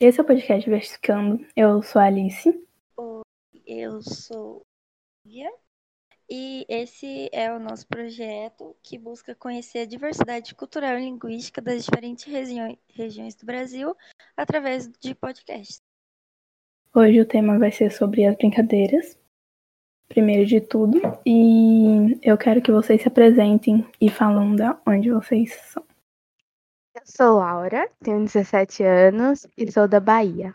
Esse é o podcast Versificando. Eu sou a Alice. Oi, eu sou Ia. E esse é o nosso projeto que busca conhecer a diversidade cultural e linguística das diferentes regi regiões do Brasil através de podcasts. Hoje o tema vai ser sobre as brincadeiras, primeiro de tudo, e eu quero que vocês se apresentem e falem da onde vocês são. Sou Laura, tenho 17 anos e sou da Bahia.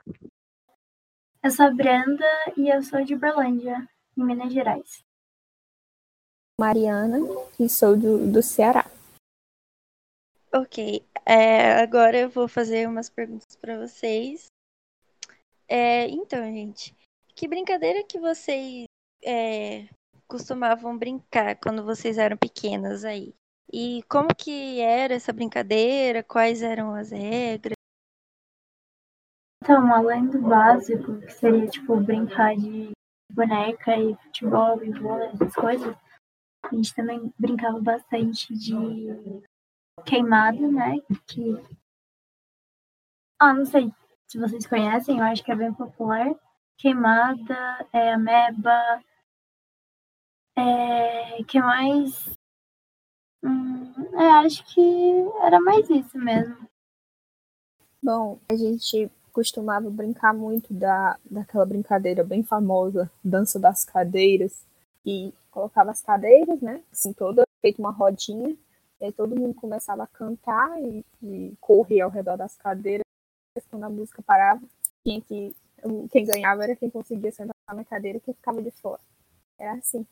Eu sou a Brenda e eu sou de Berlândia, em Minas Gerais. Mariana e sou do, do Ceará. Ok, é, agora eu vou fazer umas perguntas para vocês. É, então, gente, que brincadeira que vocês é, costumavam brincar quando vocês eram pequenas aí? E como que era essa brincadeira? Quais eram as regras? Então, além do básico, que seria tipo brincar de boneca e futebol e vôlei, essas coisas, a gente também brincava bastante de queimada, né? Que. Ah, não sei se vocês conhecem, eu acho que é bem popular. Queimada, é, ameba. É, que mais? Hum, acho que era mais isso mesmo. Bom, a gente costumava brincar muito da, daquela brincadeira bem famosa, dança das cadeiras, e colocava as cadeiras, né, assim, toda, feito uma rodinha, e aí todo mundo começava a cantar e, e correr ao redor das cadeiras, quando a música parava, quem, que, quem ganhava era quem conseguia sentar na cadeira e quem ficava de fora. Era assim.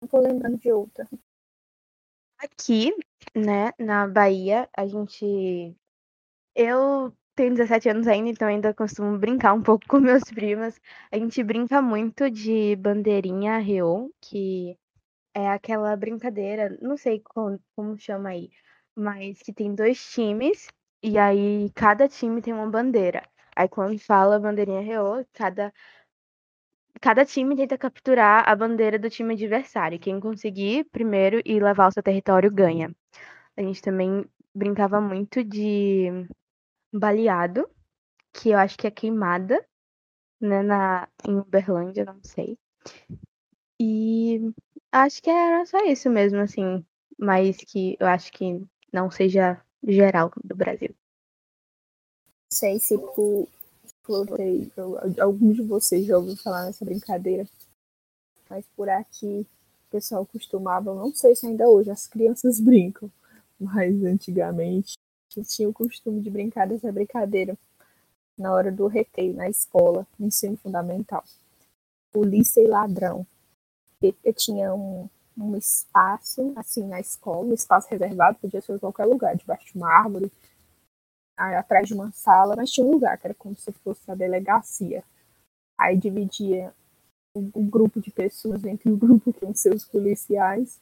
Não tô lembrando de outra. Aqui, né, na Bahia, a gente. Eu tenho 17 anos ainda, então ainda costumo brincar um pouco com meus primos. A gente brinca muito de bandeirinha reô, que é aquela brincadeira, não sei como, como chama aí, mas que tem dois times, e aí cada time tem uma bandeira. Aí quando fala bandeirinha reô, cada cada time tenta capturar a bandeira do time adversário. Quem conseguir primeiro e levar o seu território ganha. A gente também brincava muito de baleado, que eu acho que é queimada, né, na, em Uberlândia, não sei. E acho que era só isso mesmo, assim, mas que eu acho que não seja geral do Brasil. Sei se por alguns de vocês já ouviram falar nessa brincadeira, mas por aqui o pessoal costumava, não sei se ainda hoje as crianças brincam, mas antigamente tinha o costume de brincar dessa brincadeira na hora do recreio na escola, no ensino fundamental. Polícia e ladrão. Eu tinha um, um espaço assim na escola, um espaço reservado, podia ser em qualquer lugar, debaixo de uma árvore, atrás de uma sala, mas tinha um lugar que era como se fosse a delegacia. Aí dividia o, grupo de pessoas entre o grupo que iam ser os policiais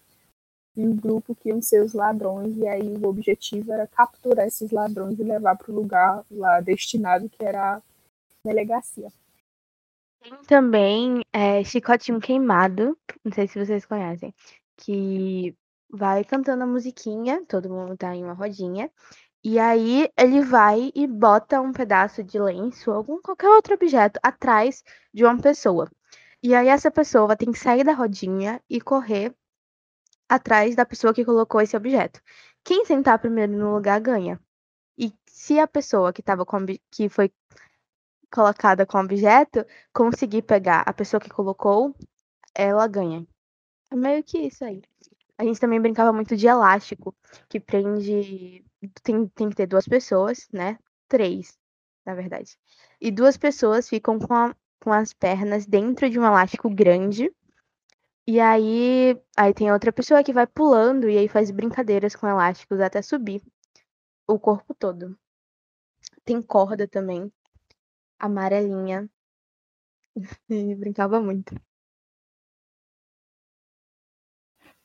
e o grupo que iam ser os ladrões, e aí o objetivo era capturar esses ladrões e levar para o lugar lá destinado, que era a delegacia. Tem também é, Chicotinho Queimado, não sei se vocês conhecem, que vai cantando a musiquinha, todo mundo tá em uma rodinha, e aí ele vai e bota um pedaço de lenço ou algum qualquer outro objeto atrás de uma pessoa. E aí essa pessoa tem que sair da rodinha e correr atrás da pessoa que colocou esse objeto. Quem sentar primeiro no lugar ganha. E se a pessoa que tava com que foi colocada com o objeto conseguir pegar a pessoa que colocou, ela ganha. É meio que isso aí. A gente também brincava muito de elástico, que prende. Tem, tem que ter duas pessoas, né? Três, na verdade. E duas pessoas ficam com, a, com as pernas dentro de um elástico grande. E aí, aí tem outra pessoa que vai pulando e aí faz brincadeiras com elásticos até subir o corpo todo. Tem corda também, amarelinha. E brincava muito.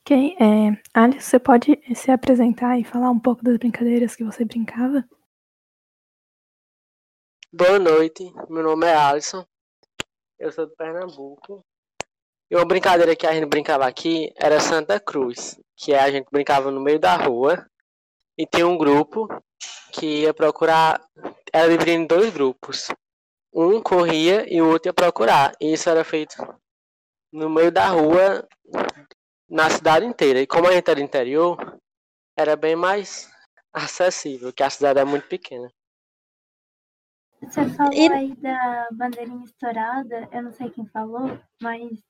Ok, é, Alice, você pode se apresentar e falar um pouco das brincadeiras que você brincava? Boa noite, meu nome é Alisson, eu sou de Pernambuco. E uma brincadeira que a gente brincava aqui era Santa Cruz, que a gente brincava no meio da rua e tinha um grupo que ia procurar. era dividida em dois grupos. Um corria e o outro ia procurar. E isso era feito no meio da rua, na cidade inteira. E como a gente era interior, era bem mais acessível, que a cidade é muito pequena. Você falou E- aí da bandeirinha estourada, eu não sei quem falou, mas.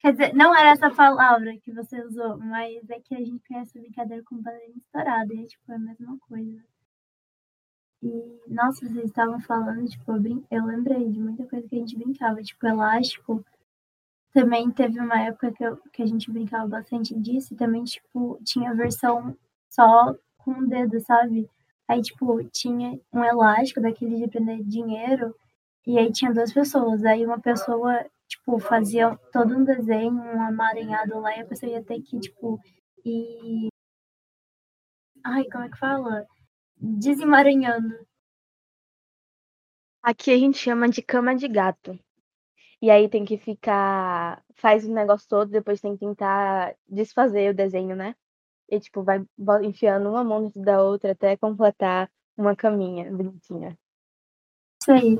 Quer dizer, não era essa palavra que você usou, mas é que a gente conhece a brincadeira com bandeirinha estourada, e é tipo a mesma coisa. E, nossa, vocês estavam falando, tipo, eu, brin... eu lembrei de muita coisa que a gente brincava, tipo, elástico. Também teve uma época que, eu- que a gente brincava bastante disso, e também, tipo, tinha versão só com o dedo, sabe? Aí, tipo, tinha um elástico daquele de prender dinheiro, e aí tinha duas pessoas. Aí uma pessoa, tipo, fazia todo um desenho, um lá, e a pessoa ia ter que, tipo, ir. Ai, como é que fala? Desemaranhando. Aqui a gente chama de cama de gato. E aí tem que ficar. Faz o negócio todo, depois tem que tentar desfazer o desenho, né? E tipo, vai enfiando uma mão dentro da outra até completar uma caminha bonitinha. Isso aí.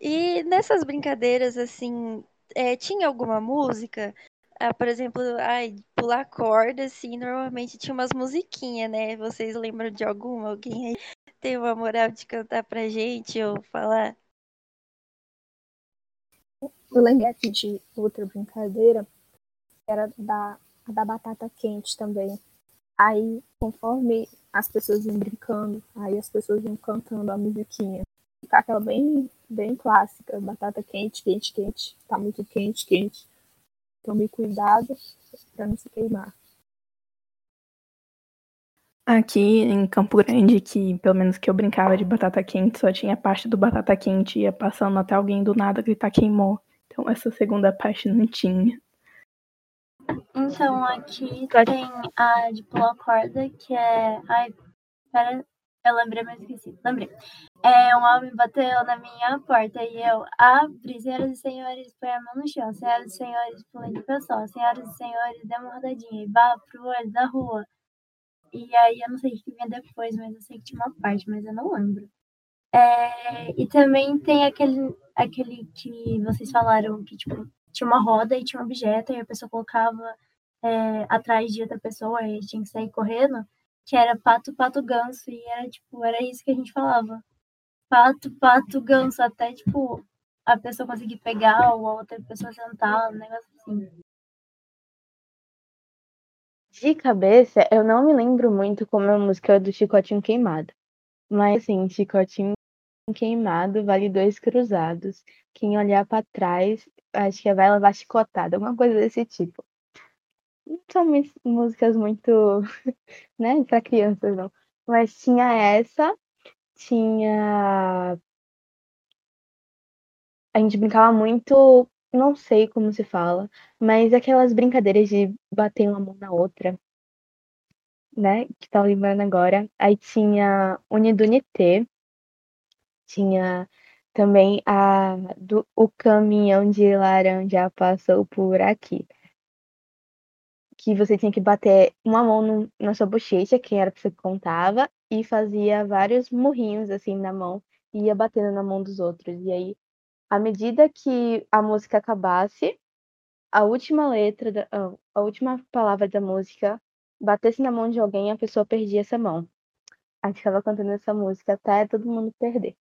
E nessas brincadeiras, assim, é, tinha alguma música? Ah, por exemplo, ai, pular corda, assim, normalmente tinha umas musiquinhas, né? Vocês lembram de alguma? Alguém aí tem uma moral de cantar pra gente ou falar? Eu lembrei aqui de outra brincadeira, era da, da batata quente também. Aí, conforme as pessoas iam brincando, aí as pessoas iam cantando a musiquinha. Fica aquela bem, bem clássica, batata quente, quente, quente, tá muito quente, quente. Tome cuidado pra não se queimar. Aqui em Campo Grande, que pelo menos que eu brincava de batata quente, só tinha a parte do batata quente ia passando até alguém do nada gritar queimou. Então essa segunda parte não tinha. Então, aqui Pode- tem a de pular corda, que é. Ai, pera, eu lembrei, mas esqueci. Lembrei. É, um homem bateu na minha porta e eu abri, senhoras e senhores, põe a mão no chão. Senhoras e senhores, pulei de pessoal. Senhoras e senhores, dê uma rodadinha e vá pro olho da rua. E aí, eu não sei o que vinha depois, mas eu sei que tinha uma parte, mas eu não lembro. É, e também tem aquele, aquele que vocês falaram que, tipo, tinha uma roda e tinha um objeto, e a pessoa colocava é, atrás de outra pessoa e tinha que sair correndo, que era pato, pato, ganso, e era tipo, era isso que a gente falava. Pato, pato, ganso, até tipo a pessoa conseguir pegar ou a outra pessoa sentar, um negócio assim. De cabeça, eu não me lembro muito como é a música do Chicotinho Queimado. Mas assim, Chicotinho Queimado vale dois cruzados. Quem olhar pra trás, acho que vai levar chicotada, alguma coisa desse tipo. Não são músicas muito, né, pra crianças, não. Mas tinha essa, tinha. A gente brincava muito, não sei como se fala, mas aquelas brincadeiras de bater uma mão na outra, né? Que tá lembrando agora. Aí tinha Unidunité, tinha também a do o caminhão de laranja passou por aqui. Que você tinha que bater uma mão no- na sua bochecha, quem era a pessoa que contava, e fazia vários murrinhos assim na mão e ia batendo na mão dos outros. E aí, à medida que a música acabasse, a última letra, da, ah, a última palavra da música batesse na mão de alguém, a pessoa perdia essa mão. A gente ficava cantando essa música até todo mundo perder.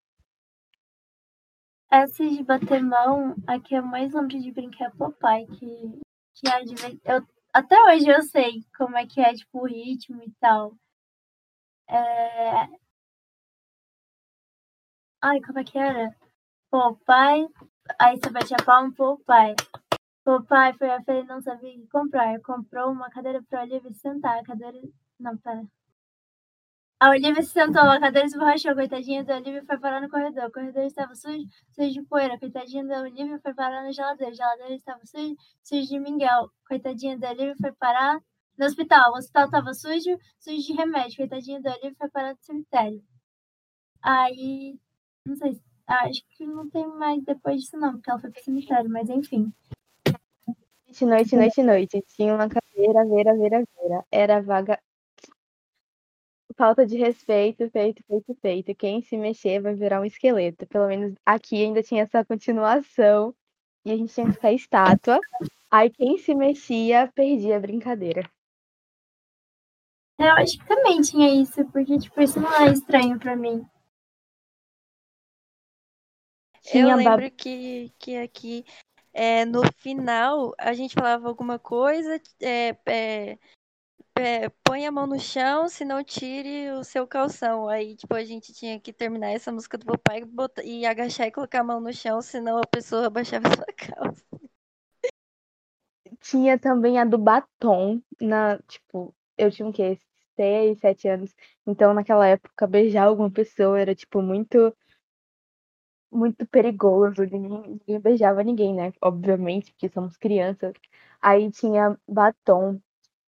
Essa de bater mão, a que eu mais lembro de brincar é Popeye, que, que é de eu Até hoje eu sei como é que é, tipo, o ritmo e tal. É... Ai, como é que era? Popeye, aí você bate a palma, Popeye. Popeye foi a feira e não sabia o que comprar. Comprou uma cadeira pra Olivia sentar. A cadeira... Não, pera. A Olivia se sentou, a cadeira esborrachou, coitadinha da Olivia foi parar no corredor. O corredor estava sujo, sujo de poeira. Coitadinha da Olivia foi parar na geladeira. A geladeira estava suja, sujo de Miguel. Coitadinha da Olivia foi parar no hospital. O hospital estava sujo, sujo de remédio. Coitadinha da Olivia foi parar no cemitério. Aí, não sei, se- acho que não tem mais depois disso não, porque ela foi pro cemitério, mas enfim. Noite, noite, noite, noite. Tinha uma cadeira, veira, veira, veira. Era vaga. Falta de respeito, feito, feito, feito. Quem se mexer vai virar um esqueleto. Pelo menos aqui ainda tinha essa continuação. E a gente tinha que ficar estátua. Aí quem se mexia perdia a brincadeira. Eu acho que também tinha isso, porque, tipo, isso não é estranho pra mim. Tinha eu lembro que, que aqui é, no final a gente falava alguma coisa, é, é, é, põe a mão no chão, se não tire o seu calção. Aí, tipo, a gente tinha que terminar essa música do papai botar- e agachar e colocar a mão no chão, senão a pessoa abaixava sua calça. Tinha também a do batom. Na, tipo, eu tinha o quê? Seis, sete anos. Então, naquela época, beijar alguma pessoa era, tipo, muito. Muito perigoso. Ninguém beijava ninguém, né? Obviamente, porque somos crianças. Aí tinha batom.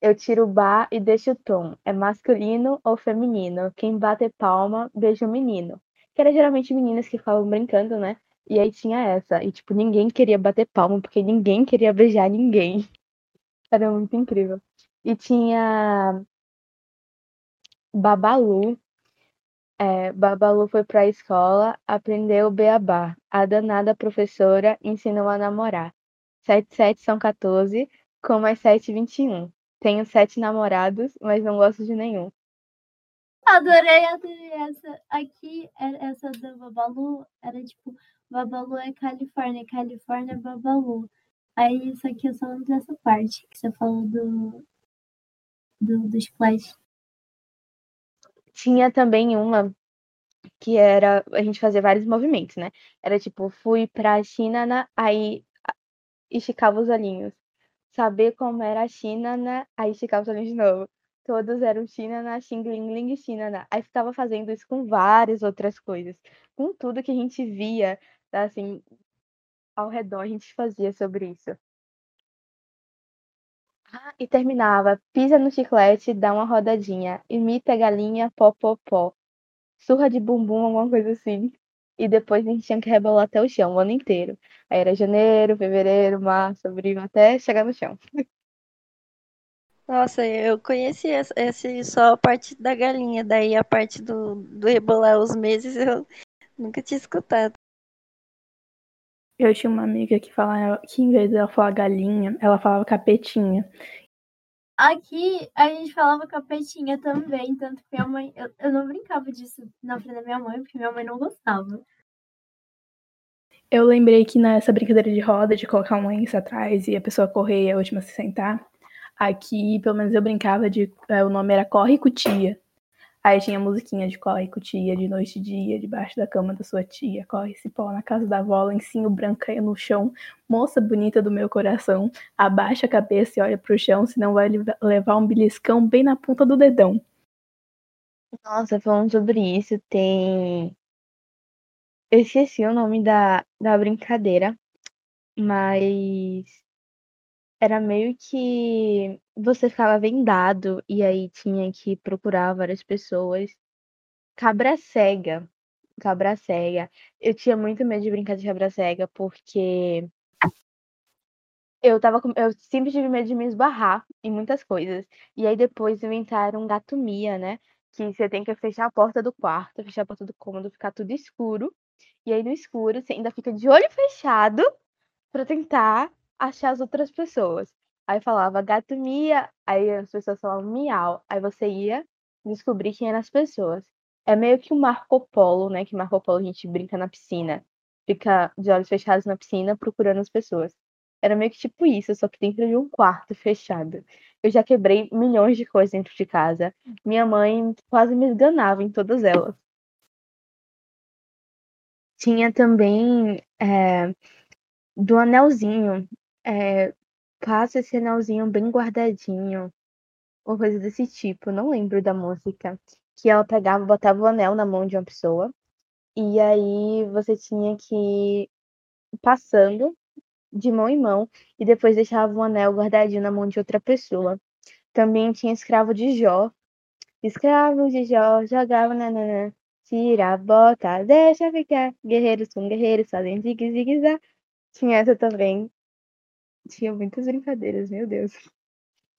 Eu tiro o bar e deixo o tom. É masculino ou feminino? Quem bate palma, beija o menino. Que era geralmente meninas que ficavam brincando, né? E aí tinha essa. E, tipo, ninguém queria bater palma, porque ninguém queria beijar ninguém. Era muito incrível. E tinha Babalu. É, Babalu foi pra escola, aprendeu o beabá. A danada professora ensinou a namorar. Sete, sete são 14, com mais sete, 21. Tenho sete namorados, mas não gosto de nenhum. Adorei, adorei essa. Aqui, é- essa do Babalu, era tipo, Babalu é Califórnia, Califórnia é Babalu. Aí, isso aqui eu só lembro dessa parte que você falou do, do, do Splash. Tinha também uma que era a gente fazia vários movimentos, né? Era tipo, fui pra China, na, aí esticava os olhinhos. Saber como era a China, na, aí esticava olhinhos de novo. Todos eram China na Xing Ling Ling China na. Aí ficava fazendo isso com várias outras coisas. Com tudo que a gente via, assim, ao redor, a gente fazia sobre isso. Ah, e terminava, pisa no chiclete, dá uma rodadinha, imita a galinha, pó, pó, pó. Surra de bumbum, alguma coisa assim. E depois a gente tinha que rebolar até o chão, o ano inteiro. Aí era janeiro, fevereiro, março, abril, até chegar no chão. Nossa, eu conheci essa- esse só a parte da galinha, daí a parte do, do rebolar os meses eu nunca tinha escutado. Eu tinha uma amiga que falava que em vez dela falar galinha, ela falava capetinha. Aqui, a gente falava capetinha também, tanto que minha mãe... Eu, eu não brincava disso na frente da minha mãe, porque minha mãe não gostava. Eu lembrei que nessa brincadeira de roda, de colocar um lenço atrás e a pessoa correr e a última se sentar, aqui, pelo menos eu brincava de. é, o nome era Corre Cutia. Aí tinha musiquinha de corre cutia, de noite e dia, debaixo da cama da sua tia, corre cipó na casa da avó, lencinho branco caiu no chão, moça bonita do meu coração, abaixa a cabeça e olha pro chão, senão vai le- levar um beliscão bem na ponta do dedão. Nossa, falando sobre isso, tem. Eu esqueci o nome da, da brincadeira, mas era meio que você ficava vendado e aí tinha que procurar várias pessoas. Cabra cega. Cabra cega. Eu tinha muito medo de brincar de cabra cega porque eu tava com... eu sempre tive medo de me esbarrar em muitas coisas. E aí depois inventaram gato mia, né? Que você tem que fechar a porta do quarto, fechar a porta do cômodo, ficar tudo escuro. E aí no escuro você ainda fica de olho fechado pra tentar achar as outras pessoas. Aí falava gato mia, aí as pessoas falavam miau. Aí você ia descobrir quem eram as pessoas. É meio que um Marco Polo, né? Que Marco Polo a gente brinca na piscina. Fica de olhos fechados na piscina procurando as pessoas. Era meio que tipo isso, só que dentro de um quarto fechado. Eu já quebrei milhões de coisas dentro de casa. Minha mãe quase me esganava em todas elas. Tinha também é, do anelzinho. É, passa esse anelzinho bem guardadinho. Ou coisa desse tipo. Não lembro da música. Que ela pegava, botava o anel na mão de uma pessoa. E aí você tinha que ir passando de mão em mão. E depois deixava o anel guardadinho na mão de outra pessoa. Também tinha escravo de Jó. Escravo de Jó, jogava nananã. Tira a bota, deixa ficar. Guerreiros com guerreiros, fazem zigue zigue zá. Tinha essa também. Tinha muitas brincadeiras, meu Deus.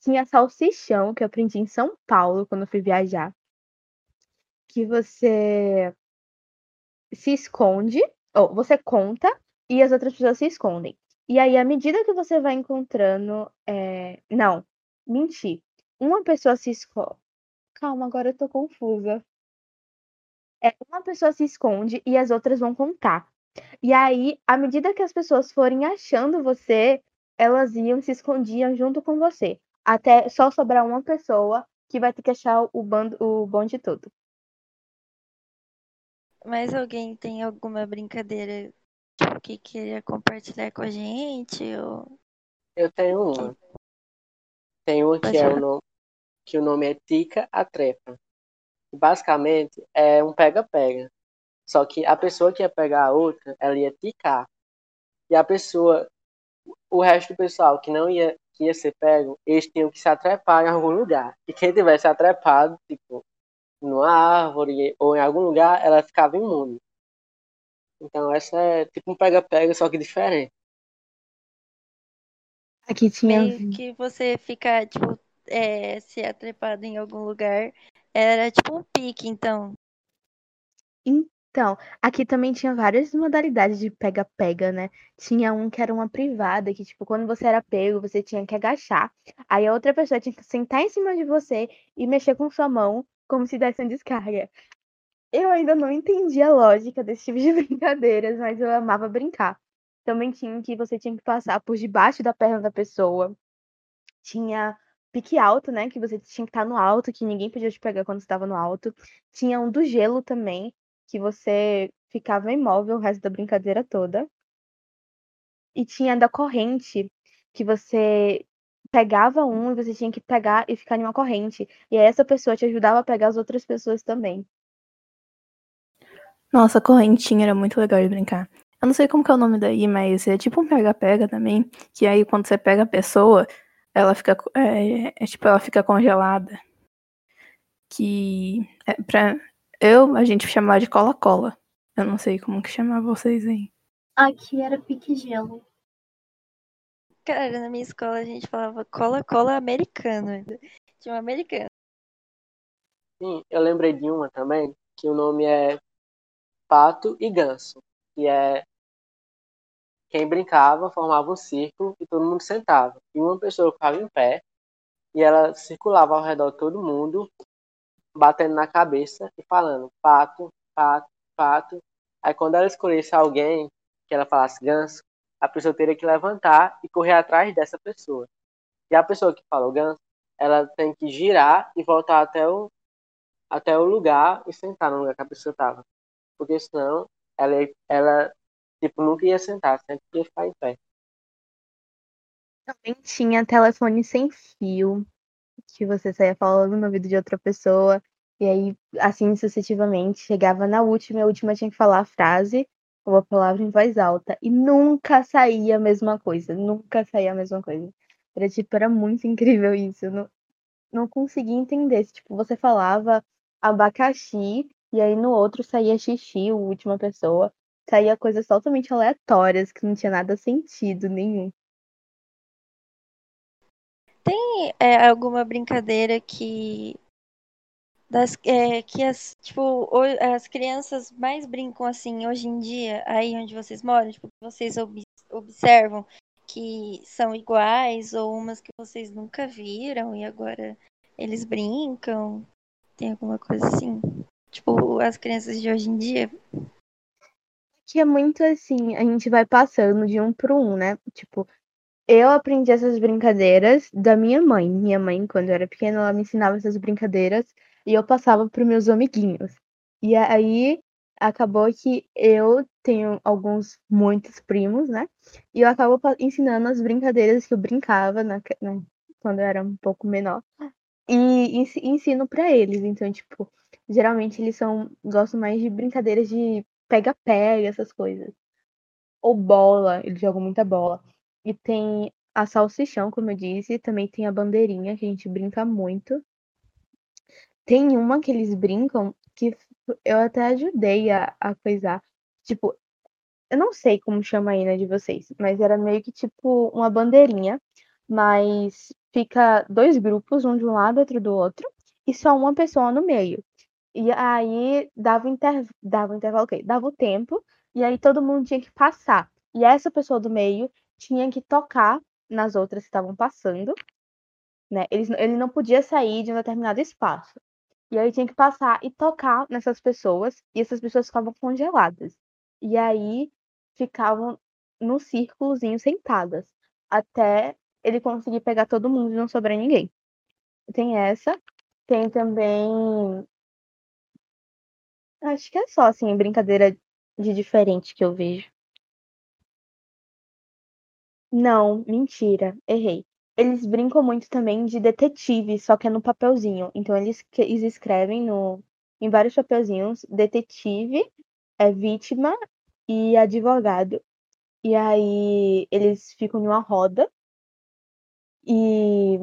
Tinha salsichão, que eu aprendi em São Paulo quando fui viajar. que você se esconde, ou você conta e as outras pessoas se escondem. E aí, à medida que você vai encontrando. É... Não, mentir. Uma pessoa se esconde. Calma, agora eu tô confusa. É, uma pessoa se esconde e as outras vão contar. E aí, à medida que as pessoas forem achando você, elas iam se escondiam junto com você. Até só sobrar uma pessoa que vai ter que achar o, bando, o bonde todo. Mas alguém tem alguma brincadeira tipo, que queria compartilhar com a gente? Ou... Eu tenho uma. Tem uma que é o nome, que o nome é Tica a Trepa. Basicamente é um pega-pega. Só que a pessoa que ia pegar a outra, ela ia ticar. E a pessoa, o resto do pessoal que não ia, que ia ser pego, eles tinham que se atrepar em algum lugar. E quem tivesse atrepado, tipo, numa árvore ou em algum lugar, ela ficava imune. Então essa é tipo um pega-pega, só que diferente. Aqui tinha. Meio que você fica, tipo, é, se atrepado em algum lugar. Era tipo um pique, então. Então, aqui também tinha várias modalidades de pega-pega, né? Tinha um que era uma privada, que, tipo, quando você era pego, você tinha que agachar. Aí a outra pessoa tinha que sentar em cima de você e mexer com sua mão como se desse uma descarga. Eu ainda não entendi a lógica desse tipo de brincadeiras, mas eu amava brincar. Também tinha que você tinha que passar por debaixo da perna da pessoa. Tinha pique alto, né? Que você tinha que estar no alto, que ninguém podia te pegar quando estava no alto. Tinha um do gelo também, que você ficava imóvel o resto da brincadeira toda. E tinha da corrente, que você pegava um e você tinha que pegar e ficar em uma corrente. E aí essa pessoa te ajudava a pegar as outras pessoas também. Nossa, correntinha era muito legal de brincar. Eu não sei como que é o nome daí, mas é tipo um pega-pega também. Que aí quando você pega a pessoa, ela fica. É, é tipo, ela fica congelada. Que. É pra, eu, a gente chamava de cola-cola. Eu não sei como que chamava vocês aí. Aqui era pique gelo. Cara, na minha escola a gente falava cola-cola americano. Tinha um americano. Sim, eu lembrei de uma também, que o nome é Pato e Ganso. Que é quem brincava formava um círculo e todo mundo sentava. E uma pessoa ficava em pé e ela circulava ao redor de todo mundo, batendo na cabeça e falando pato, pato, pato. Aí quando ela escolhesse alguém que ela falasse ganso, a pessoa teria que levantar e correr atrás dessa pessoa. E a pessoa que falou ganso, ela tem que girar e voltar até o, até o lugar e sentar no lugar que a pessoa estava. Porque senão ela, ela tipo, nunca ia sentar, sempre ia ficar em pé. Também tinha telefone sem fio, que você saía falando no ouvido de outra pessoa, e aí, assim sucessivamente, chegava na última, e a última tinha que falar a frase ou a palavra em voz alta, e nunca saía a mesma coisa, nunca saía a mesma coisa. Era tipo, era muito incrível isso. Não, não conseguia entender. Tipo, você falava abacaxi, e aí no outro saía xixi, a última pessoa. Saía coisas totalmente aleatórias, que não tinha nada sentido nenhum. Tem é, alguma brincadeira que. Das, é, que as, tipo, as crianças mais brincam assim hoje em dia, aí onde vocês moram, tipo, vocês ob- observam que são iguais, ou umas que vocês nunca viram e agora eles brincam? Tem alguma coisa assim? Tipo, as crianças de hoje em dia? Que é muito assim, a gente vai passando de um pro um, né? Tipo, eu aprendi essas brincadeiras da minha mãe. Minha mãe, quando eu era pequena, ela me ensinava essas brincadeiras e eu passava para meus amiguinhos. E aí acabou que eu tenho alguns, muitos primos, né? E eu acabo ensinando as brincadeiras que eu brincava na, quando eu era um pouco menor. E ensi- ensino para eles. Então, tipo, geralmente eles são gostam mais de brincadeiras de pega-pega, essas coisas. Ou bola, eles jogam muita bola. E tem a salsichão, como eu disse, também tem a bandeirinha, que a gente brinca muito. Tem uma que eles brincam que eu até ajudei a, a coisar. Tipo, eu não sei como chama aí, né, de vocês, mas era meio que tipo uma bandeirinha, mas fica dois grupos, um de um lado, outro do outro, e só uma pessoa no meio. E aí dava, inter... dava intervalo? Dava o tempo, e aí todo mundo tinha que passar. E essa pessoa do meio tinha que tocar nas outras que estavam passando, né? Ele, ele não podia sair de um determinado espaço. E aí tinha que passar e tocar nessas pessoas, e essas pessoas ficavam congeladas. E aí ficavam num círculozinho sentadas, até ele conseguir pegar todo mundo e não sobrar ninguém. Tem essa. Tem também. Acho que é só, assim, brincadeira de diferente que eu vejo. Não, mentira, errei. Eles brincam muito também de detetive, só que é no papelzinho. Então eles, eles escrevem no, em vários papelzinhos detetive, é vítima e advogado. E aí eles ficam numa roda e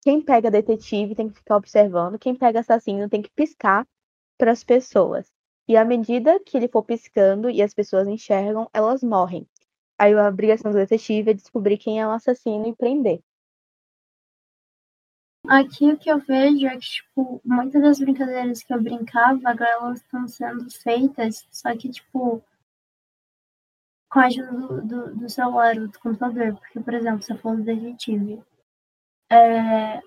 quem pega detetive tem que ficar observando, quem pega assassino tem que piscar para as pessoas. E à medida que ele for piscando e as pessoas enxergam, elas morrem. Aí a obrigação do detetive é descobrir quem é o assassino e prender. Aqui o que eu vejo é que, tipo, muitas das brincadeiras que eu brincava, agora elas estão sendo feitas, só que, tipo, com a ajuda do, do, do celular ou do computador. Porque, por exemplo, você falou do detetive. É,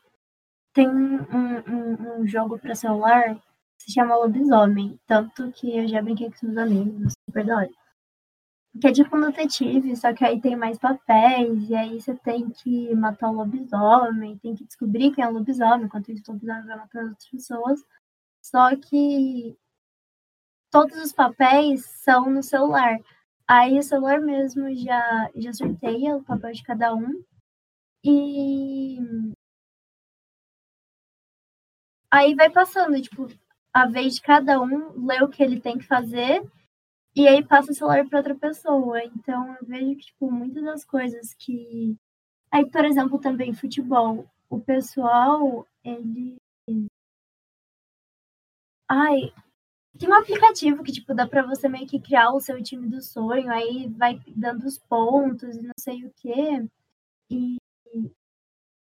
tem um, um, um jogo para celular que se chama Lobisomem. Tanto que eu já brinquei com os amigos, super da hora. Que é tipo um detetive, só que aí tem mais papéis, e aí você tem que matar o lobisomem, tem que descobrir quem é o lobisomem, enquanto isso o lobisomem vai matando outras pessoas. Só que todos os papéis são no celular. Aí o celular mesmo já, já sorteia o papel de cada um. E aí vai passando, tipo, a vez de cada um lê o que ele tem que fazer e aí passa o celular para outra pessoa. Então eu vejo que, tipo, muitas das coisas que. Aí, por exemplo, também futebol. O pessoal, ele. Ai, tem um aplicativo que, tipo, dá pra você meio que criar o seu time do sonho, aí vai dando os pontos e não sei o quê. E,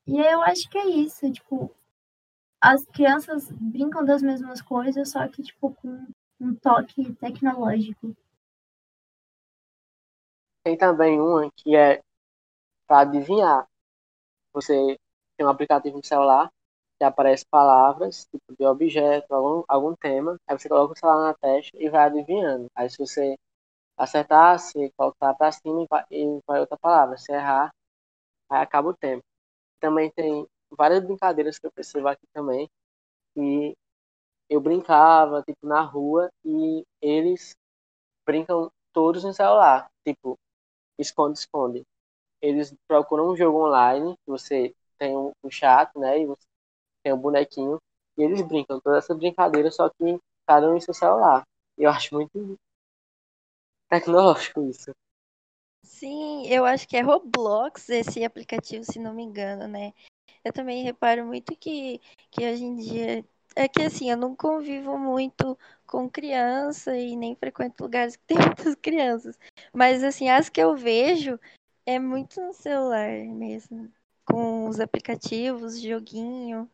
e eu acho que é isso, tipo, as crianças brincam das mesmas coisas, só que, tipo, com um toque tecnológico. Tem também uma que é para adivinhar. Você tem um aplicativo no celular que aparece palavras, tipo de objeto, algum, algum tema, aí você coloca o celular na testa e vai adivinhando. Aí se você acertar, você colocar para cima e vai, e vai outra palavra. Se errar, aí acaba o tempo. Também tem várias brincadeiras que eu percebo aqui também, e eu brincava, tipo, na rua e eles brincam todos no celular, tipo, esconde-esconde. Eles procuram um jogo online, você tem um, um chat, né, e você tem um bonequinho, e eles brincam toda essa brincadeira, só que cada um em seu celular. Eu acho muito tecnológico isso. Sim, eu acho que é Roblox esse aplicativo, se não me engano, né? Eu também reparo muito que, que hoje em dia é que assim, eu não convivo muito com criança e nem frequento lugares que tem muitas crianças. Mas assim, as que eu vejo é muito no celular mesmo. Com os aplicativos, joguinho.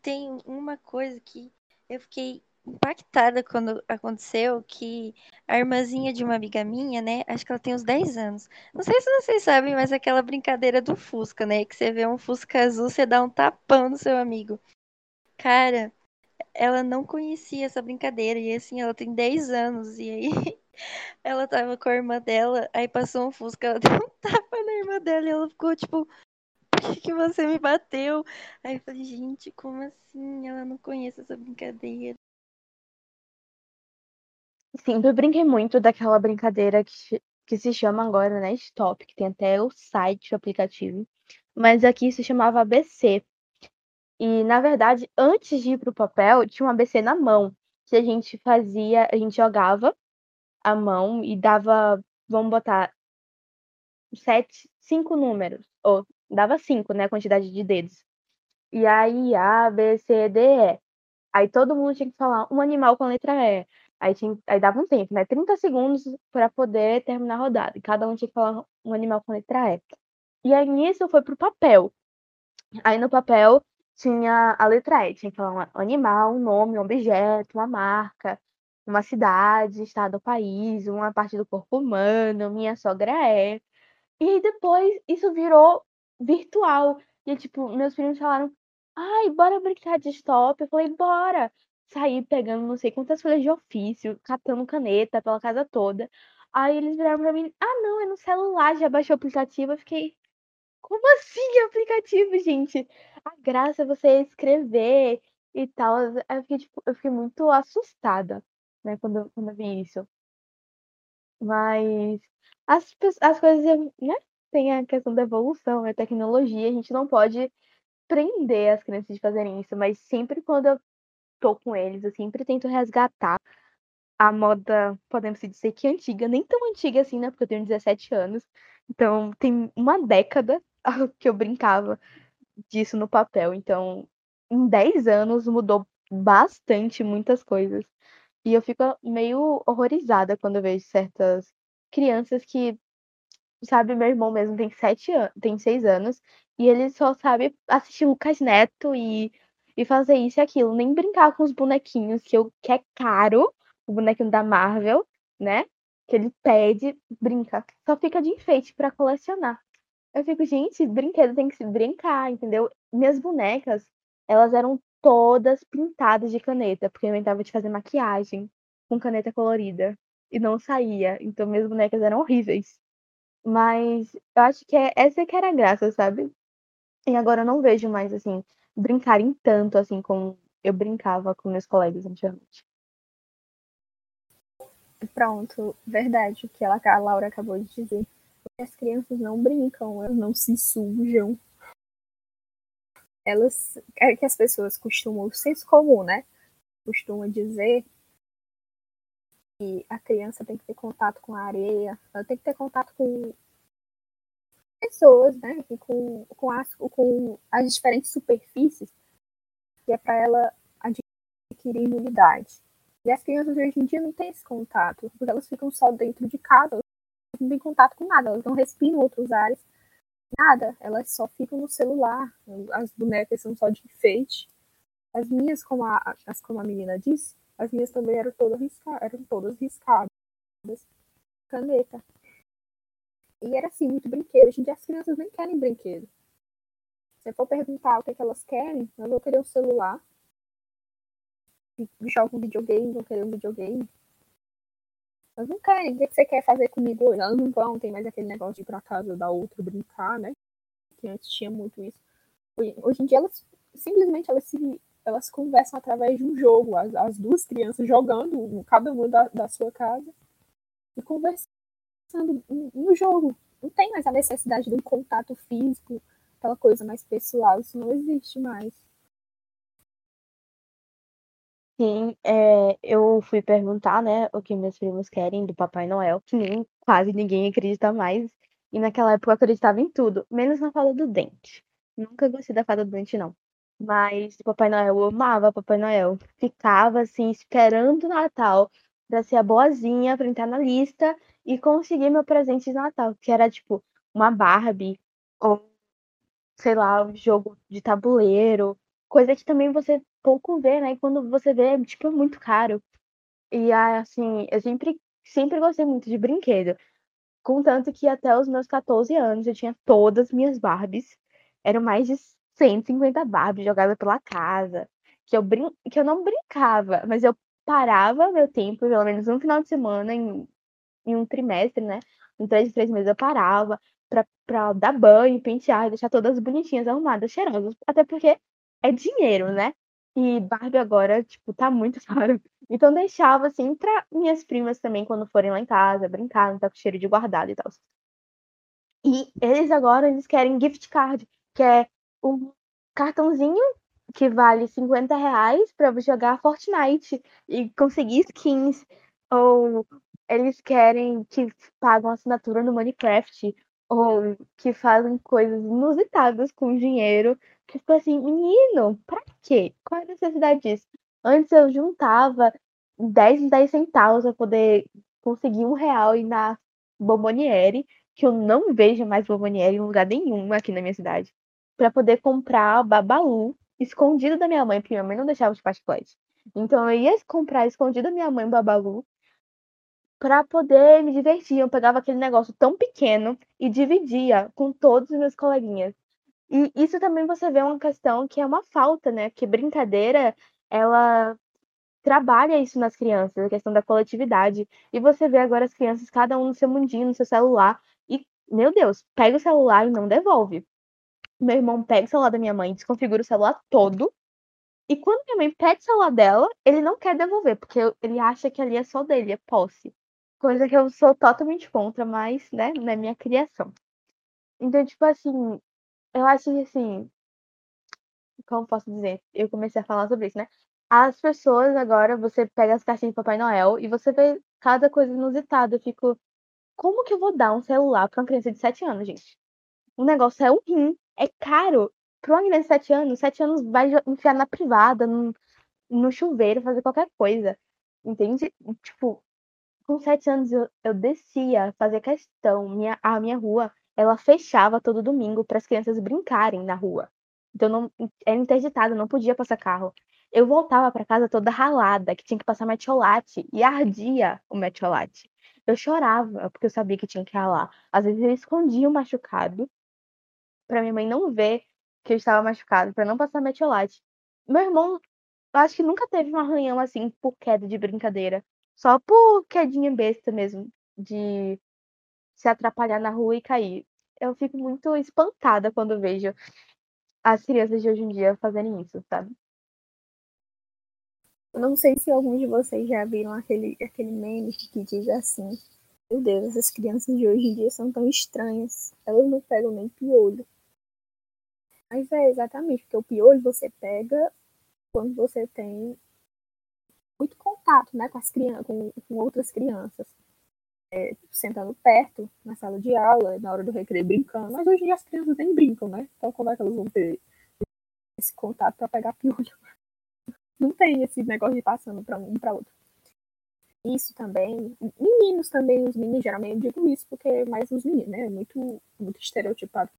Tem uma coisa que eu fiquei impactada quando aconteceu que a irmãzinha de uma amiga minha, né? Acho que ela tem uns 10 anos. Não sei se vocês sabem, mas é aquela brincadeira do Fusca, né? Que você vê um Fusca azul, você dá um tapão no seu amigo. Cara, ela não conhecia essa brincadeira. E assim, ela tem 10 anos. E aí ela tava com a irmã dela, aí passou um Fusca, ela deu um tapa na irmã dela e ela ficou tipo. Por que, que você me bateu? Aí eu falei, gente, como assim? Ela não conhece essa brincadeira. Sim, eu brinquei muito daquela brincadeira que, que se chama agora, né, Stop, que tem até o site, o aplicativo. Mas aqui se chamava ABC. E, na verdade, antes de ir para o papel, tinha um ABC na mão, que a gente fazia, a gente jogava a mão e dava, vamos botar, sete, cinco números, ou dava cinco, né, a quantidade de dedos. E aí, A, B, C, D, E. Aí todo mundo tinha que falar um animal com a letra E. Aí, tinha, aí dava um tempo, né? 30 segundos para poder terminar a rodada. E cada um tinha que falar um animal com a letra E. E aí nisso foi pro papel. Aí no papel tinha a letra E, tinha que falar um animal, um nome, um objeto, uma marca, uma cidade, estado, país, uma parte do corpo humano, minha sogra é. E depois isso virou virtual. E tipo, meus primos falaram: "Ai, bora brincar de stop". Eu falei: "Bora". Saí pegando não sei quantas folhas de ofício, catando caneta pela casa toda. Aí eles viraram pra mim: "Ah, não, é no celular, já baixou o aplicativo". Eu fiquei: "Como assim aplicativo, gente? A graça é você escrever e tal". Eu fiquei tipo, eu fiquei muito assustada, né, quando quando eu vi isso. Mas as as coisas, né, tem a questão da evolução, a tecnologia, a gente não pode prender as crianças de fazerem isso, mas sempre quando eu tô com eles, eu sempre tento resgatar a moda, podemos dizer que antiga, nem tão antiga assim, né, porque eu tenho 17 anos, então tem uma década que eu brincava disso no papel, então em 10 anos mudou bastante muitas coisas. E eu fico meio horrorizada quando eu vejo certas crianças que sabe, meu irmão mesmo tem 7 anos, tem 6 anos, e ele só sabe assistir Lucas Neto e e fazer isso e aquilo, nem brincar com os bonequinhos que eu que é caro, o bonequinho da Marvel, né, que ele pede, brinca, só fica de enfeite pra colecionar. Eu fico: "Gente, brinquedo tem que se brincar", entendeu. Minhas bonecas, elas eram todas pintadas de caneta, porque eu inventava de fazer maquiagem com caneta colorida e não saía, então minhas bonecas eram horríveis. Mas eu acho que é essa que era a graça, sabe. E agora eu não vejo mais, assim, brincarem tanto, assim, como eu brincava com meus colegas antigamente. Pronto, verdade, o que ela a Laura acabou de dizer. As crianças não brincam, elas não se sujam. Elas. É que as pessoas costumam, o senso comum, né? Costuma dizer que a criança tem que ter contato com a areia, ela tem que ter contato com pessoas, né? E com, com, as, com as diferentes superfícies, que é para ela adquirir imunidade. E as crianças hoje em dia não têm esse contato, porque elas ficam só dentro de casa, não têm contato com nada, elas não respiram outros ares, nada, elas só ficam no celular, as bonecas são só de enfeite. As minhas, como a, as, como a menina disse, as minhas também eram todas, risca, eram todas riscadas. Caneta. E era assim, muito brinquedo. Hoje em dia as crianças nem querem brinquedo. Se você for perguntar o que, é que elas querem, elas vão querer um celular. Jogam um videogame, vão querer um videogame. Elas não querem. O que, você quer fazer comigo hoje? Elas não vão, tem mais aquele negócio de ir pra casa da outra brincar, né? Que antes tinha muito isso. Hoje em dia elas simplesmente elas se elas conversam através de um jogo, as, as duas crianças jogando, cada uma da, da sua casa, e conversando no jogo. Não tem mais a necessidade de um contato físico, aquela coisa mais pessoal, isso não existe mais. Sim, é, eu fui perguntar, né, o que meus primos querem do Papai Noel, que nem quase ninguém acredita mais. E naquela época eu acreditava em tudo, menos na fada do dente. Nunca gostei da fada do dente, não. Mas Papai Noel, eu amava Papai Noel. Ficava assim, esperando o Natal pra ser a boazinha, pra entrar na lista e conseguir meu presente de Natal, que era tipo uma Barbie ou sei lá, um jogo de tabuleiro, coisa que também você pouco vê, né? E quando você vê, é tipo muito caro. E assim, eu sempre sempre gostei muito de brinquedo. Contanto que até os meus 14 anos eu tinha todas as minhas Barbies. Eram mais de 150 Barbies jogadas pela casa. Que eu, brin... que eu não brincava, mas eu parava meu tempo, pelo menos um final de semana, em, em um trimestre, né? Em três, três meses eu parava pra, pra dar banho, pentear, deixar todas bonitinhas, arrumadas, cheirosas. Até porque é dinheiro, né? E Barbie agora, tipo, tá muito caro. Então deixava, assim, pra minhas primas também, quando forem lá em casa, brincar, não tá com cheiro de guardado e tal. E eles agora, eles querem gift card, que é um cartãozinho que vale 50 reais pra jogar Fortnite e conseguir skins. Ou eles querem que pagam assinatura no Minecraft. Ou que fazem coisas inusitadas com dinheiro. Que ficou assim, menino, pra quê? Qual é a necessidade disso? Antes eu juntava 10 em 10 centavos pra poder conseguir um real e na Bomboniere, que eu não vejo mais Bomboniere em lugar nenhum aqui na minha cidade, para poder comprar Babalu escondido da minha mãe, porque minha mãe não deixava chupar chiclete. Então eu ia comprar escondido da minha mãe babalu para poder me divertir. Eu pegava aquele negócio tão pequeno e dividia com todos os meus coleguinhas. E isso também você vê uma questão que é uma falta, né? Que brincadeira, ela trabalha isso nas crianças, a questão da coletividade. E você vê agora as crianças, cada um no seu mundinho, no seu celular. E, meu Deus, pega o celular e não devolve. Meu irmão pega o celular da minha mãe, desconfigura o celular todo. E quando minha mãe pede o celular dela, ele não quer devolver, porque ele acha que ali é só dele, é posse. Coisa que eu sou totalmente contra, mas, né, na minha criação. Então, tipo assim, eu acho que assim. Como posso dizer? Eu comecei a falar sobre isso, né? As pessoas agora, você pega as caixinhas de Papai Noel e você vê cada coisa inusitada. Eu fico. Como que eu vou dar um celular pra uma criança de 7 anos, gente? O negócio é um rim, é caro. Pra uma criança de 7 anos, 7 anos vai enfiar na privada, no, no chuveiro, fazer qualquer coisa. Entende? Tipo, com 7 anos eu, eu descia, fazia questão. Minha, a minha rua, ela fechava todo domingo para as crianças brincarem na rua. Então não era interditada, não podia passar carro. Eu voltava para casa toda ralada, que tinha que passar metiolate e ardia o metiolate. Eu chorava porque eu sabia que tinha que ralar. Às vezes eu escondia o machucado para minha mãe não ver que eu estava machucado, para não passar metiolate. Meu irmão, eu acho que nunca teve um arranhão assim por queda de brincadeira. Só por quedinha besta mesmo, de se atrapalhar na rua e cair. Eu fico muito espantada quando vejo as crianças de hoje em dia fazerem isso, sabe? Eu não sei se alguns de vocês já viram aquele, aquele meme que diz assim: Meu Deus, essas crianças de hoje em dia são tão estranhas. Elas não pegam nem piolho. Mas é exatamente, porque o piolho você pega quando você tem muito contato né, com, as crianças, com, com outras crianças. É, sentando perto na sala de aula, na hora do recreio brincando. Mas hoje em dia as crianças nem brincam, né? Então como é que elas vão ter esse contato para pegar piolho? Não tem esse negócio de passando para um para outro. Isso também, meninos também, os meninos, geralmente eu digo isso porque é mais os meninos, né? Muito, muito estereotipado.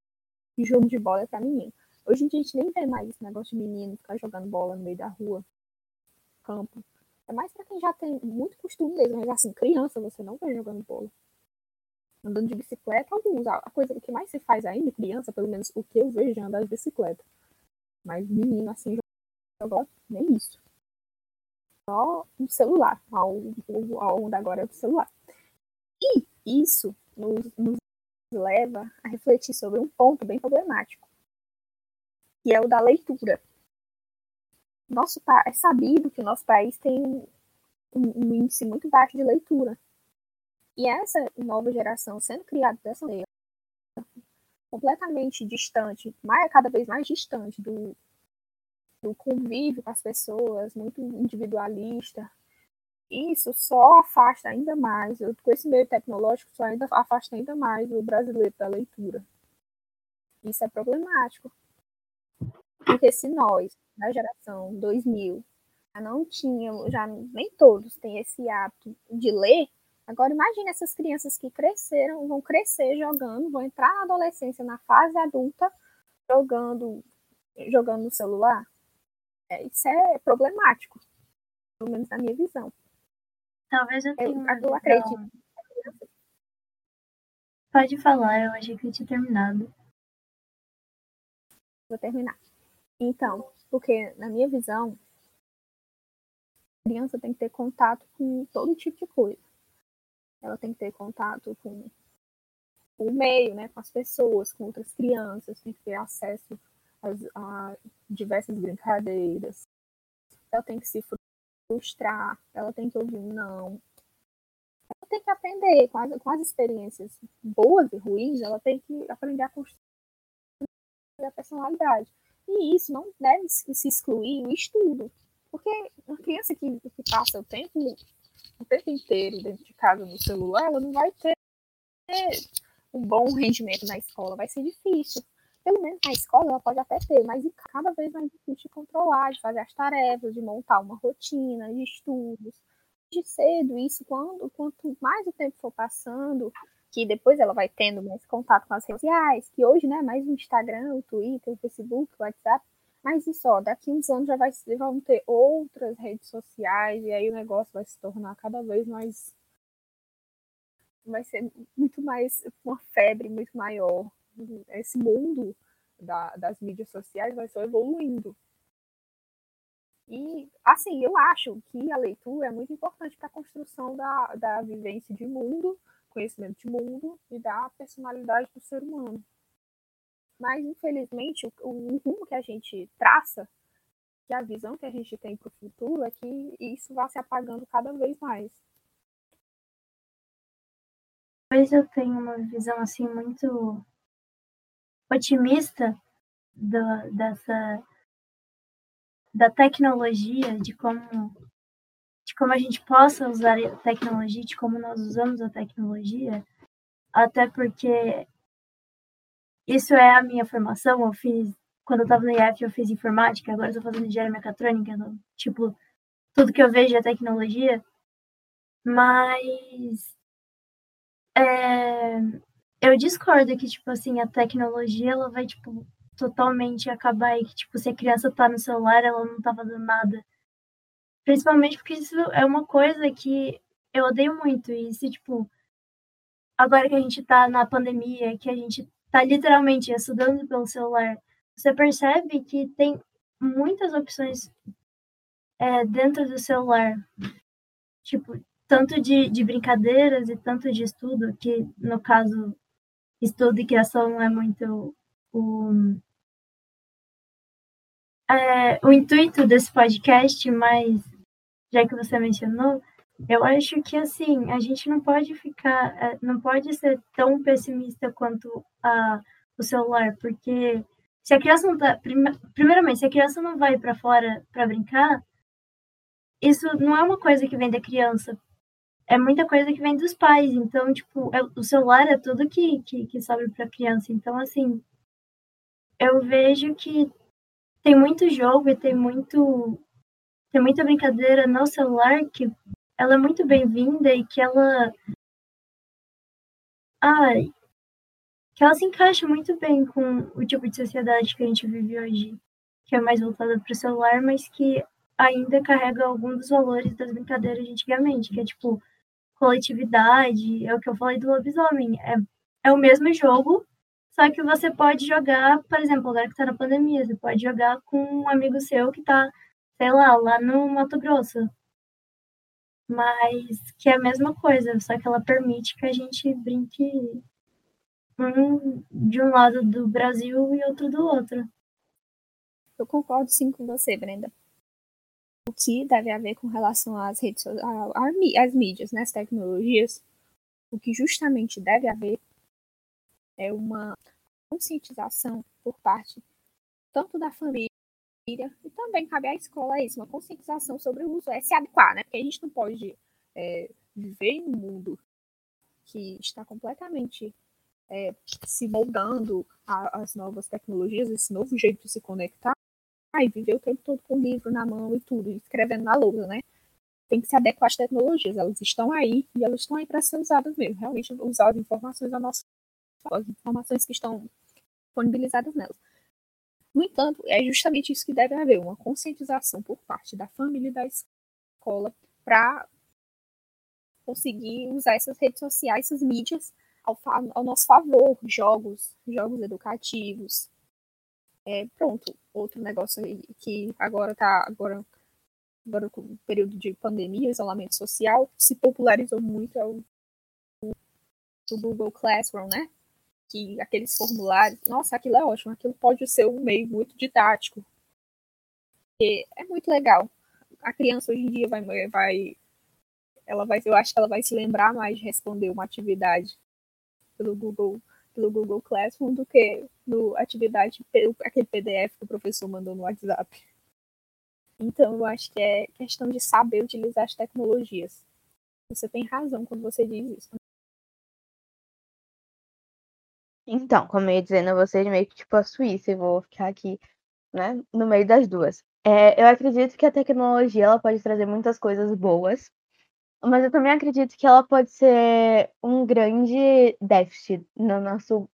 E jogo de bola é para menino. Hoje em dia a gente nem vê mais esse negócio de menino ficar jogando bola no meio da rua, campo. É mais para quem já tem muito costume mesmo, mas assim, criança você não vê jogando bola. Andando de bicicleta, alguns. A coisa que mais se faz ainda, criança, pelo menos o que eu vejo é andar de bicicleta. Mas menino assim joga nem isso. Só um celular. A onda agora é o celular. E isso nos, nos leva a refletir sobre um ponto bem problemático que é o da leitura. Nosso, é sabido que o nosso país tem um, um índice muito baixo de leitura. E essa nova geração sendo criada dessa maneira, completamente distante, mais, cada vez mais distante do, do convívio com as pessoas, muito individualista, isso só afasta ainda mais, com esse meio tecnológico, só ainda afasta ainda mais o brasileiro da leitura. Isso é problemático. Porque se nós, na geração 2000, já não tínhamos, já nem todos têm esse hábito de ler, agora imagine essas crianças que cresceram, vão crescer jogando, vão entrar na adolescência, na fase adulta, jogando, jogando no celular. É, isso é problemático, pelo menos na minha visão. Talvez eu tenha. Eu, eu acredito. Pode falar, eu achei que eu tinha terminado. Vou terminar. Então, porque na minha visão, a criança tem que ter contato com todo tipo de coisa. Ela tem que ter contato com o meio, né, com as pessoas, com outras crianças, tem que ter acesso às, a diversas brincadeiras. Ela tem que se frustrar, ela tem que ouvir um não. Ela tem que aprender com as, com as experiências boas e ruins, ela tem que aprender a construir a personalidade. E isso não deve se excluir o estudo. Porque uma criança que, que passa o tempo, o tempo inteiro dentro de casa no celular, ela não vai ter um bom rendimento na escola, vai ser difícil. Pelo menos na escola ela pode até ter, mas cada vez mais difícil de controlar, de fazer as tarefas, de montar uma rotina de estudos. De cedo, isso quando quanto mais o tempo for passando, que depois ela vai tendo mais contato com as redes sociais, que hoje, né, mais o Instagram, o Twitter, o Facebook, o WhatsApp, Mas isso, ó, daqui uns anos já vai, vão ter outras redes sociais, e aí o negócio vai se tornar cada vez mais. Vai ser muito mais uma febre muito maior. Esse mundo da, das mídias sociais vai só evoluindo. E, assim, eu acho que a leitura é muito importante para a construção da, da vivência de mundo, conhecimento de mundo e da personalidade do ser humano. Mas, infelizmente, o, o rumo que a gente traça, que a visão que a gente tem para o futuro, é que isso vai se apagando cada vez mais. Talvez eu tenho uma visão assim muito otimista do, dessa da tecnologia, de como de como a gente possa usar a tecnologia, de como nós usamos a tecnologia, até porque isso é a minha formação, eu fiz quando eu estava no IF eu fiz informática, agora estou fazendo engenharia mecatrônica, então, tipo, tudo que eu vejo é tecnologia, mas é, eu discordo que, tipo assim, a tecnologia, ela vai, tipo, totalmente acabar e que, tipo, se a criança tá no celular, ela não tá fazendo nada. Principalmente porque isso é uma coisa que eu odeio muito. E se, tipo, agora que a gente tá na pandemia, que a gente tá literalmente estudando pelo celular, você percebe que tem muitas opções é, dentro do celular. Tipo, tanto de, de brincadeiras e tanto de estudo, que no caso, estudo e criação é muito o, é, o intuito desse podcast, mas já que você mencionou, eu acho que assim, a gente não pode ficar, é, não pode ser tão pessimista quanto a, o celular, porque se a criança não tá, primeiramente, se a criança não vai para fora para brincar, isso não é uma coisa que vem da criança, é muita coisa que vem dos pais. Então, tipo, é, o celular é tudo que, que, que sobe para criança. Então, assim, eu vejo que tem muito jogo e tem muito tem muita brincadeira no celular que ela é muito bem-vinda e que ela ai que ela se encaixa muito bem com o tipo de sociedade que a gente vive hoje, que é mais voltada para o celular, mas que ainda carrega alguns dos valores das brincadeiras de antigamente, que é tipo coletividade, é o que eu falei do lobisomem, é, é o mesmo jogo, só que você pode jogar, por exemplo, agora que tá na pandemia, você pode jogar com um amigo seu que tá, sei lá, lá no Mato Grosso. Mas que é a mesma coisa, só que ela permite que a gente brinque um de um lado do Brasil e outro do outro. Eu concordo sim com você, Brenda. O que deve haver com relação às redes às mídias, né, as tecnologias, o que justamente deve haver é uma conscientização por parte tanto da família e também cabe à escola isso, uma conscientização sobre o uso, é se adequar, né? Porque a gente não pode é, viver em um mundo que está completamente é, se moldando às novas tecnologias, esse novo jeito de se conectar, e viver o tempo todo com o livro na mão e tudo, escrevendo na lousa, né? Tem que se adequar às tecnologias, elas estão aí e elas estão aí para ser usadas mesmo, realmente usar as informações a nosso as informações que estão disponibilizadas nelas. No entanto, é justamente isso que deve haver, uma conscientização por parte da família e da escola para conseguir usar essas redes sociais, essas mídias ao, ao nosso favor, jogos, jogos educativos. É, pronto, outro negócio que agora está agora, agora com o período de pandemia, isolamento social, se popularizou muito é o, o Google Classroom, né? Que aqueles formulários, nossa, aquilo é ótimo, aquilo pode ser um meio muito didático. E é muito legal. A criança hoje em dia vai, vai, ela vai, eu acho que ela vai se lembrar mais de responder uma atividade pelo Google, pelo Google Classroom do que no atividade aquele PDF que o professor mandou no WhatsApp. Então, eu acho que é questão de saber utilizar as tecnologias. Você tem razão quando você diz isso. Então, como eu ia dizendo a vocês, meio que tipo a Suíça, eu vou ficar aqui, né, no meio das duas. É, eu acredito que a tecnologia ela pode trazer muitas coisas boas, mas eu também acredito que ela pode ser um grande déficit no nosso,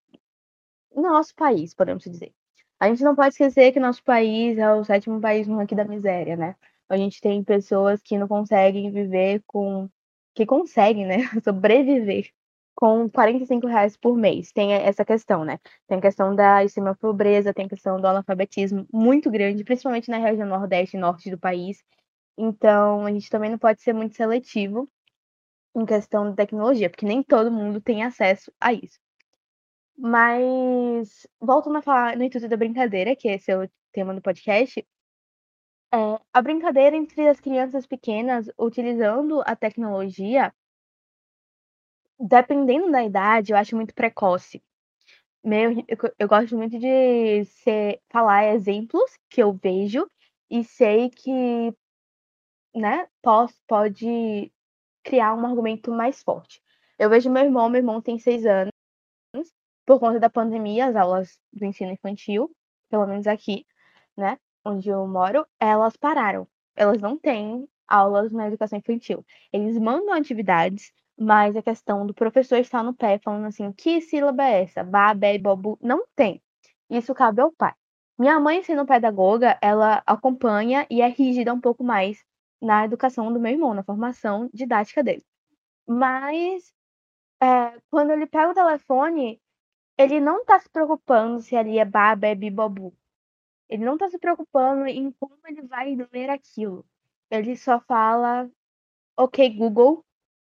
no nosso país, podemos dizer. A gente não pode esquecer que nosso país é o sétimo país no ranking da miséria, né? A gente tem pessoas que não conseguem viver com. que conseguem, né? Sobreviver com 45 reais por mês. Tem essa questão, né? Tem a questão da extrema pobreza, tem a questão do analfabetismo muito grande, principalmente na região nordeste e norte do país. Então, a gente também não pode ser muito seletivo em questão de tecnologia, porque nem todo mundo tem acesso a isso. Mas, voltando a falar no intuito da brincadeira, que esse é o tema do podcast, é, a brincadeira entre as crianças pequenas utilizando a tecnologia, dependendo da idade, eu acho muito precoce. Meu, eu, eu gosto muito de ser, falar exemplos que eu vejo e sei que né, pode, pode criar um argumento mais forte. Eu vejo meu irmão, meu irmão tem seis anos, por conta da pandemia, as aulas do ensino infantil, pelo menos aqui, né, onde eu moro, elas pararam. Elas não têm aulas na educação infantil. Eles mandam atividades, mas a questão do professor estar no pé falando assim, que sílaba é essa? Ba, be, bobu, não tem. Isso cabe ao pai. Minha mãe, sendo pedagoga, ela acompanha e é rígida um pouco mais na educação do meu irmão, na formação didática dele. Mas é, quando ele pega o telefone, ele não está se preocupando se ali é ba, bebe, bobu. Ele não está se preocupando em como ele vai ler aquilo. Ele só fala, ok, Google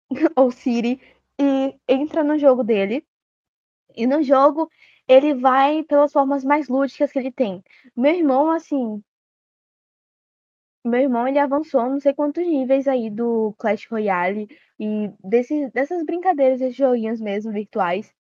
ou Siri, e entra no jogo dele. E no jogo, ele vai pelas formas mais lúdicas que ele tem. Meu irmão, assim, meu irmão, ele avançou não sei quantos níveis aí do Clash Royale e desse, dessas brincadeiras, esses joguinhos mesmo virtuais,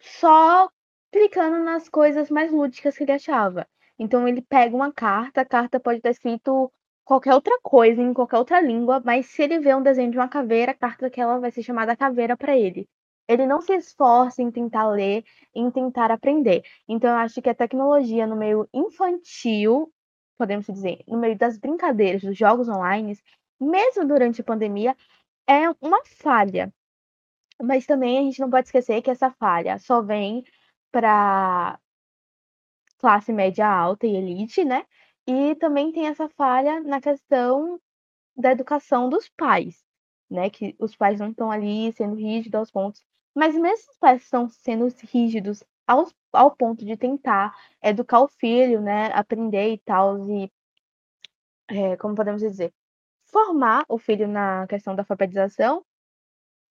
só clicando nas coisas mais lúdicas que ele achava. Então ele pega uma carta, a carta pode estar escrito qualquer outra coisa em qualquer outra língua, mas se ele vê um desenho de uma caveira, a carta daquela vai ser chamada caveira para ele. Ele não se esforça em tentar ler, em tentar aprender. Então eu acho que a tecnologia no meio infantil podemos dizer, no meio das brincadeiras, dos jogos online, mesmo durante a pandemia, é uma falha. Mas também a gente não pode esquecer que essa falha só vem para classe média alta e elite, né? E também tem essa falha na questão da educação dos pais, né? Que os pais não estão ali sendo rígidos aos pontos. Mas mesmo os pais estão sendo rígidos ao ponto de tentar educar o filho, né, aprender e tal, e, é, como podemos dizer, formar o filho na questão da alfabetização,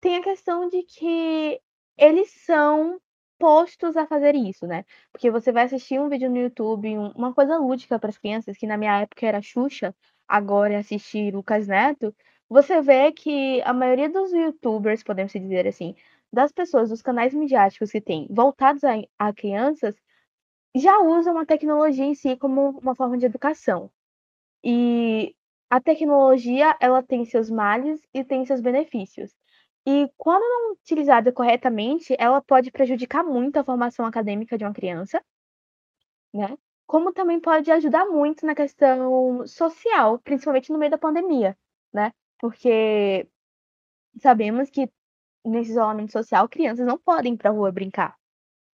tem a questão de que eles são postos a fazer isso, né? Porque você vai assistir um vídeo no YouTube, uma coisa lúdica para as crianças, que na minha época era Xuxa, agora é assistir Lucas Neto, você vê que a maioria dos youtubers, podemos dizer assim, das pessoas, dos canais midiáticos que tem voltados a, a crianças, já usam a tecnologia em si como uma forma de educação. E a tecnologia, ela tem seus males e tem seus benefícios. E quando não utilizada corretamente, ela pode prejudicar muito a formação acadêmica de uma criança, né? Como também pode ajudar muito na questão social, principalmente no meio da pandemia, né? Porque sabemos que nesse isolamento social, crianças não podem ir pra rua brincar.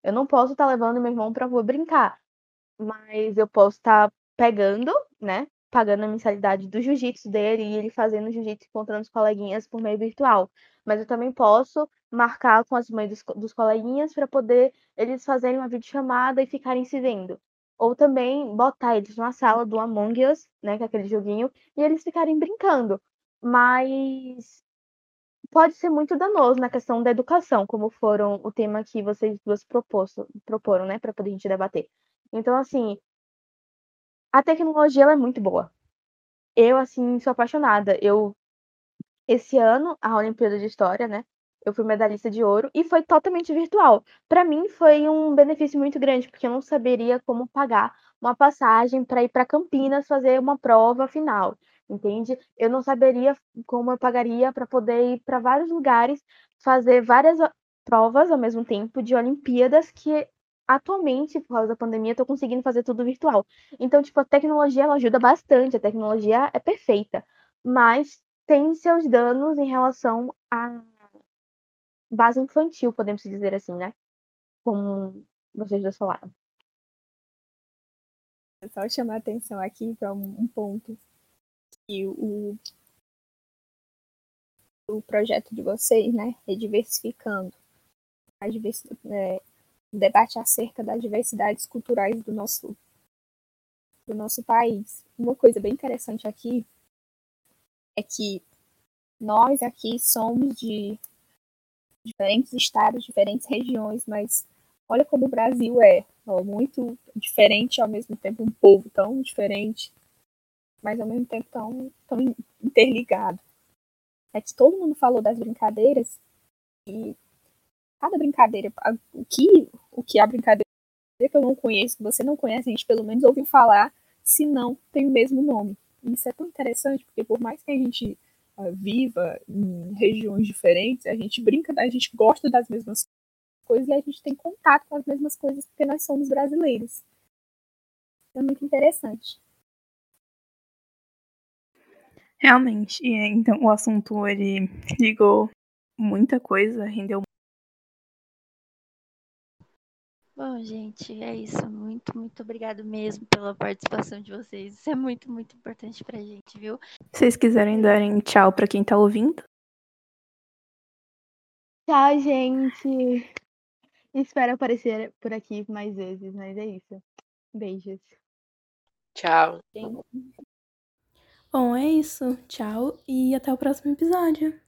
Eu não posso estar tá levando meu irmão pra rua brincar, mas eu posso estar tá pegando, né, pagando a mensalidade do jiu-jitsu dele e ele fazendo jiu-jitsu encontrando os coleguinhas por meio virtual. Mas eu também posso marcar com as mães dos, dos coleguinhas para poder eles fazerem uma videochamada e ficarem se vendo. Ou também botar eles numa sala do Among Us, né, que é aquele joguinho, e eles ficarem brincando. Mas pode ser muito danoso na questão da educação, como foram o tema que vocês duas proposto, proporam, né, para poder a gente debater. Então, assim, a tecnologia ela é muito boa. Eu, assim, sou apaixonada. Eu, esse ano, a Olimpíada de História, né, eu fui medalhista de ouro e foi totalmente virtual. Para mim, foi um benefício muito grande, porque eu não saberia como pagar uma passagem para ir para Campinas fazer uma prova final entende? Eu não saberia como eu pagaria para poder ir para vários lugares, fazer várias provas ao mesmo tempo de Olimpíadas que atualmente, por causa da pandemia, estou conseguindo fazer tudo virtual. Então, tipo, a tecnologia ela ajuda bastante, a tecnologia é perfeita, mas tem seus danos em relação à base infantil, podemos dizer assim, né? Como vocês já falaram. só chamar atenção aqui para um, ponto que o, o projeto de vocês, né, é diversificando a diversi é, debate acerca das diversidades culturais do nosso do nosso país. Uma coisa bem interessante aqui é que nós aqui somos de diferentes estados, diferentes regiões, mas olha como o Brasil é, ó, muito diferente ao mesmo tempo, um povo tão diferente, mas ao mesmo tempo tão, tão interligado. É que todo mundo falou das brincadeiras e cada brincadeira, o que, o que é a brincadeira que eu não conheço, que você não conhece, a gente pelo menos ouviu falar, se não tem o mesmo nome. Isso é tão interessante, porque por mais que a gente uh, viva em regiões diferentes, a gente brinca, a gente gosta das mesmas coisas e a gente tem contato com as mesmas coisas porque nós somos brasileiros. É muito interessante. Realmente, e, então o assunto ele ligou muita coisa, rendeu Bom, gente, é isso. Muito, muito obrigado mesmo pela participação de vocês. Isso é muito, muito importante pra gente, viu? Se vocês quiserem darem tchau pra quem tá ouvindo. Tchau, gente. Espero aparecer por aqui mais vezes, mas é isso. Beijos. Tchau. Bom, é isso. Tchau e até o próximo episódio.